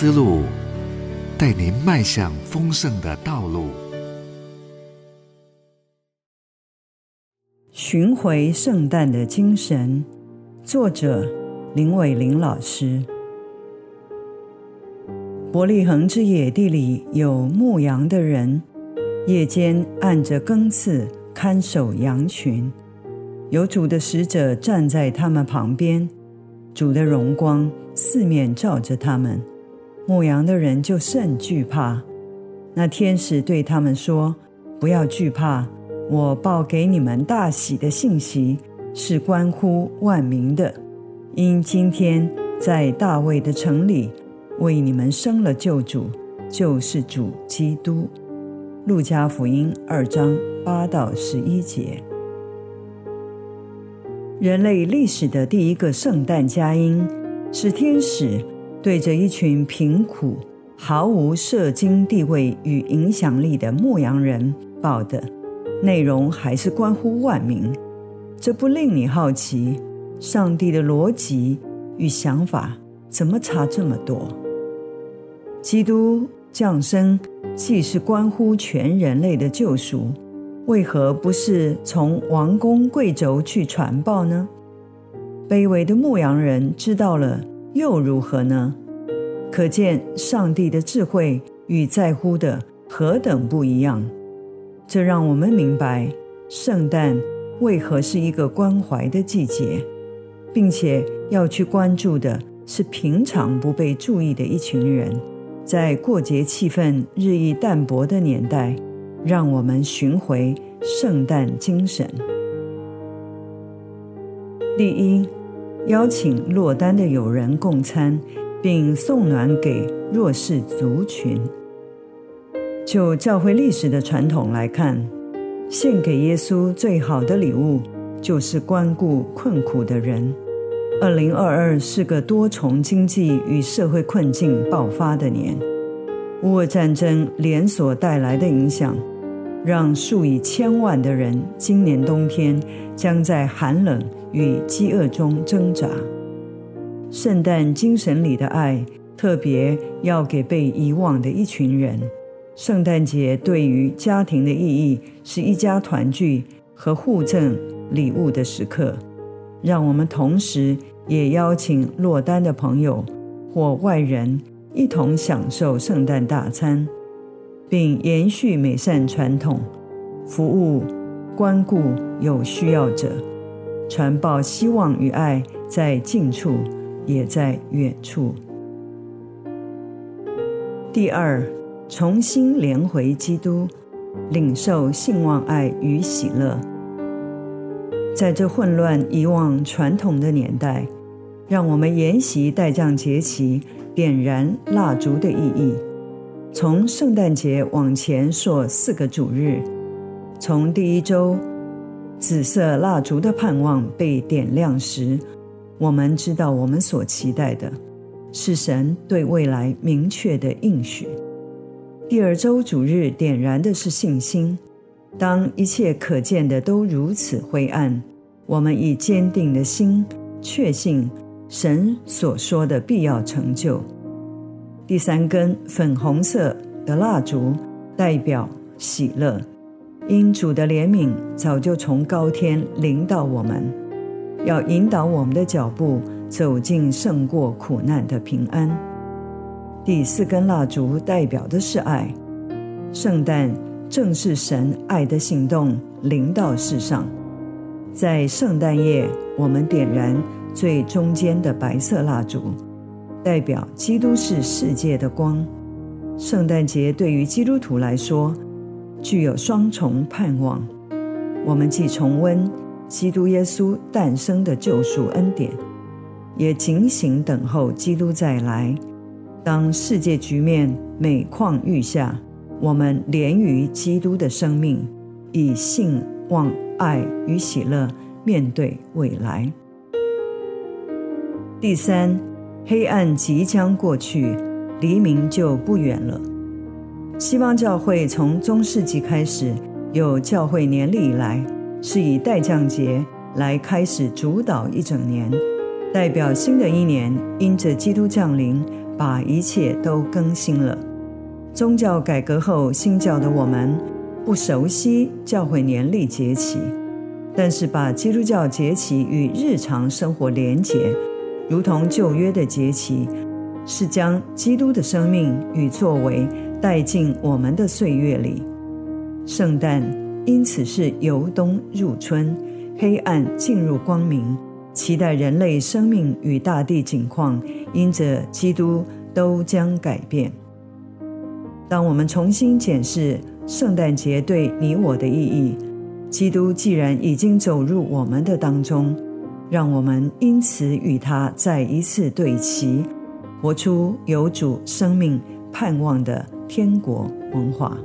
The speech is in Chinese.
思路，带您迈向丰盛的道路。寻回圣诞的精神，作者林伟玲老师。伯利恒之野地里有牧羊的人，夜间按着更次看守羊群，有主的使者站在他们旁边，主的荣光四面照着他们，牧羊的人就甚惧怕。那天使对他们说：“不要惧怕，我报给你们大喜的信息，是关乎万民的，因今天在大卫的城里。”为你们生了救主，就是主基督。路加福音二章八到十一节。人类历史的第一个圣诞佳音，是天使对着一群贫苦、毫无社经地位与影响力的牧羊人报的，内容还是关乎万民。这不令你好奇，上帝的逻辑与想法怎么差这么多？基督降生既是关乎全人类的救赎，为何不是从王公贵族去传报呢？卑微的牧羊人知道了又如何呢？可见上帝的智慧与在乎的何等不一样。这让我们明白，圣诞为何是一个关怀的季节，并且要去关注的是平常不被注意的一群人。在过节气氛日益淡薄的年代，让我们寻回圣诞精神。第一，邀请落单的友人共餐，并送暖给弱势族群。就教会历史的传统来看，献给耶稣最好的礼物，就是关顾困苦的人。二零二二是个多重经济与社会困境爆发的年，乌俄战争连锁带来的影响，让数以千万的人今年冬天将在寒冷与饥饿中挣扎。圣诞精神里的爱，特别要给被遗忘的一群人。圣诞节对于家庭的意义，是一家团聚和互赠礼物的时刻。让我们同时也邀请落单的朋友或外人一同享受圣诞大餐，并延续美善传统，服务、关顾有需要者，传报希望与爱，在近处也在远处。第二，重新连回基督，领受信望爱与喜乐。在这混乱、遗忘传统的年代，让我们沿袭代降节期点燃蜡烛的意义。从圣诞节往前说四个主日，从第一周紫色蜡烛的盼望被点亮时，我们知道我们所期待的是神对未来明确的应许。第二周主日点燃的是信心，当一切可见的都如此灰暗。我们以坚定的心确信神所说的必要成就。第三根粉红色的蜡烛代表喜乐，因主的怜悯早就从高天临到我们，要引导我们的脚步走进胜过苦难的平安。第四根蜡烛代表的是爱，圣诞正是神爱的行动临到世上。在圣诞夜，我们点燃最中间的白色蜡烛，代表基督是世界的光。圣诞节对于基督徒来说，具有双重盼望：我们既重温基督耶稣诞生的救赎恩典，也警醒等候基督再来。当世界局面每况愈下，我们连于基督的生命，以信望。爱与喜乐面对未来。第三，黑暗即将过去，黎明就不远了。西方教会从中世纪开始有教会年历以来，是以代降节来开始主导一整年，代表新的一年因着基督降临，把一切都更新了。宗教改革后，新教的我们不熟悉教会年历节期，但是把基督教节期与日常生活连结，如同旧约的节期，是将基督的生命与作为带进我们的岁月里。圣诞因此是由冬入春，黑暗进入光明，期待人类生命与大地景况因着基督都将改变。当我们重新检视圣诞节对你我的意义，基督既然已经走入我们的当中，让我们因此与他再一次对齐，活出有主生命盼望的天国文化。